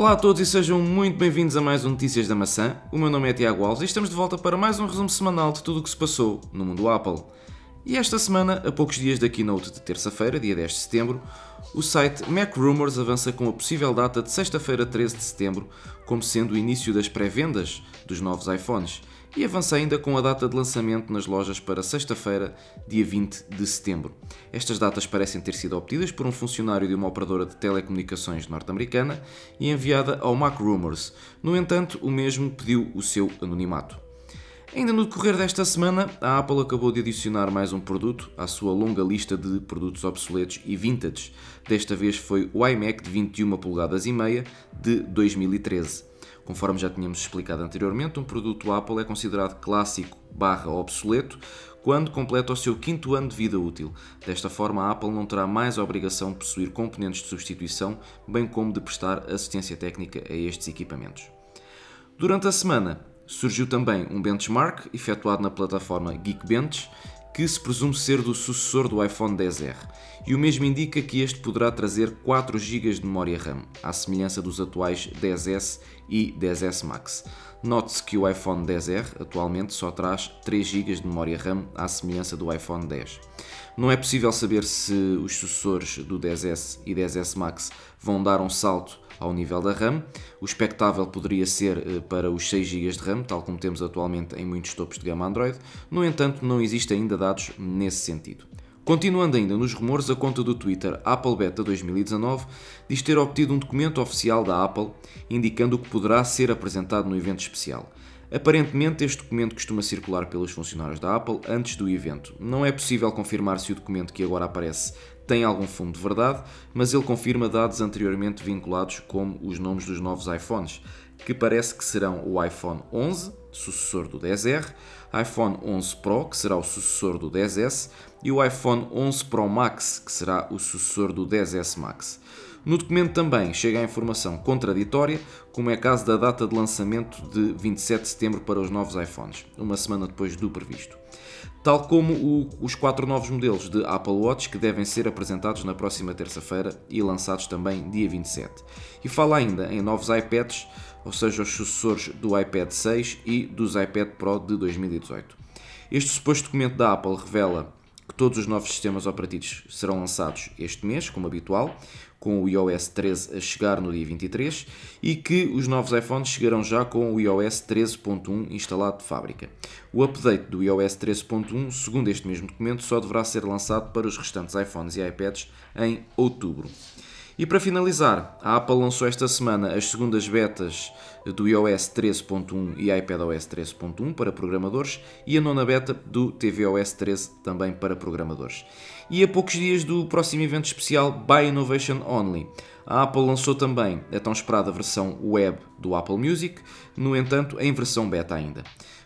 Olá a todos e sejam muito bem-vindos a mais um Notícias da Maçã. O meu nome é Tiago Alves e estamos de volta para mais um resumo semanal de tudo o que se passou no mundo Apple. E esta semana, a poucos dias da keynote de terça-feira, dia 10 de setembro, o site Mac Rumors avança com a possível data de sexta-feira, 13 de setembro, como sendo o início das pré-vendas dos novos iPhones, e avança ainda com a data de lançamento nas lojas para sexta-feira, dia 20 de setembro. Estas datas parecem ter sido obtidas por um funcionário de uma operadora de telecomunicações norte-americana e enviada ao Mac Rumors. No entanto, o mesmo pediu o seu anonimato. Ainda no decorrer desta semana, a Apple acabou de adicionar mais um produto à sua longa lista de produtos obsoletos e vintage. Desta vez foi o iMac de 21 polegadas e meia de 2013. Conforme já tínhamos explicado anteriormente, um produto Apple é considerado clássico barra obsoleto quando completa o seu quinto ano de vida útil. Desta forma, a Apple não terá mais a obrigação de possuir componentes de substituição, bem como de prestar assistência técnica a estes equipamentos. Durante a semana, Surgiu também um benchmark efetuado na plataforma Geekbench que se presume ser do sucessor do iPhone XR, e o mesmo indica que este poderá trazer 4 GB de memória RAM, à semelhança dos atuais 10S e 10S Max. Note-se que o iPhone XR atualmente só traz 3 GB de memória RAM, à semelhança do iPhone 10. Não é possível saber se os sucessores do 10S e 10S Max vão dar um salto ao nível da RAM. O expectável poderia ser eh, para os 6 GB de RAM, tal como temos atualmente em muitos topos de gama Android. No entanto, não existem ainda dados nesse sentido. Continuando ainda nos rumores, a conta do Twitter Apple Beta 2019 diz ter obtido um documento oficial da Apple indicando o que poderá ser apresentado no evento especial. Aparentemente, este documento costuma circular pelos funcionários da Apple antes do evento. Não é possível confirmar se o documento que agora aparece tem algum fundo de verdade, mas ele confirma dados anteriormente vinculados como os nomes dos novos iPhones, que parece que serão o iPhone 11, sucessor do 10R, iPhone 11 Pro, que será o sucessor do 10S, e o iPhone 11 Pro Max, que será o sucessor do 10S Max. No documento também chega a informação contraditória, como é caso da data de lançamento de 27 de setembro para os novos iPhones, uma semana depois do previsto. Tal como o, os quatro novos modelos de Apple Watch que devem ser apresentados na próxima terça-feira e lançados também dia 27. E fala ainda em novos iPads, ou seja, os sucessores do iPad 6 e dos iPad Pro de 2018. Este suposto documento da Apple revela todos os novos sistemas operativos serão lançados este mês, como habitual, com o iOS 13 a chegar no dia 23 e que os novos iPhones chegarão já com o iOS 13.1 instalado de fábrica. O update do iOS 13.1, segundo este mesmo documento, só deverá ser lançado para os restantes iPhones e iPads em outubro. E para finalizar, a Apple lançou esta semana as segundas betas do iOS 13.1 e iPadOS 13.1 para programadores e a nona beta do tvOS 13 também para programadores. E a poucos dias do próximo evento especial Buy Innovation Only, a Apple lançou também a tão esperada versão web do Apple Music, no entanto em versão beta ainda.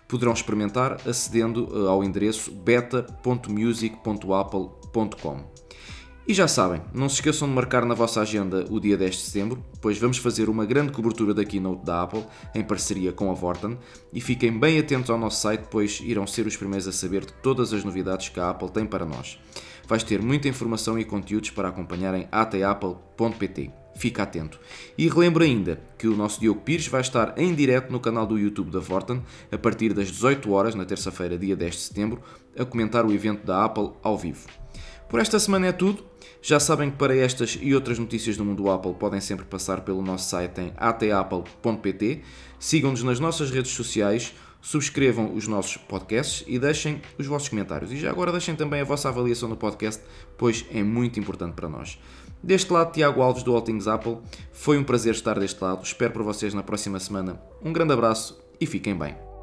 Poderão experimentar acedendo ao endereço beta.music.apple.com. E já sabem, não se esqueçam de marcar na vossa agenda o dia 10 de setembro, pois vamos fazer uma grande cobertura da keynote da Apple em parceria com a Vorten e fiquem bem atentos ao nosso site, pois irão ser os primeiros a saber de todas as novidades que a Apple tem para nós. Vais ter muita informação e conteúdos para acompanharem ateapple.pt. Fica atento. E relembro ainda que o nosso Diogo Pires vai estar em direto no canal do YouTube da Vorten a partir das 18 horas na terça-feira, dia 10 de setembro, a comentar o evento da Apple ao vivo. Por esta semana é tudo. Já sabem que para estas e outras notícias do mundo Apple podem sempre passar pelo nosso site em atapple.pt. Sigam-nos nas nossas redes sociais, subscrevam os nossos podcasts e deixem os vossos comentários. E já agora deixem também a vossa avaliação no podcast, pois é muito importante para nós. Deste lado, Tiago Alves do All Things Apple. Foi um prazer estar deste lado. Espero por vocês na próxima semana. Um grande abraço e fiquem bem.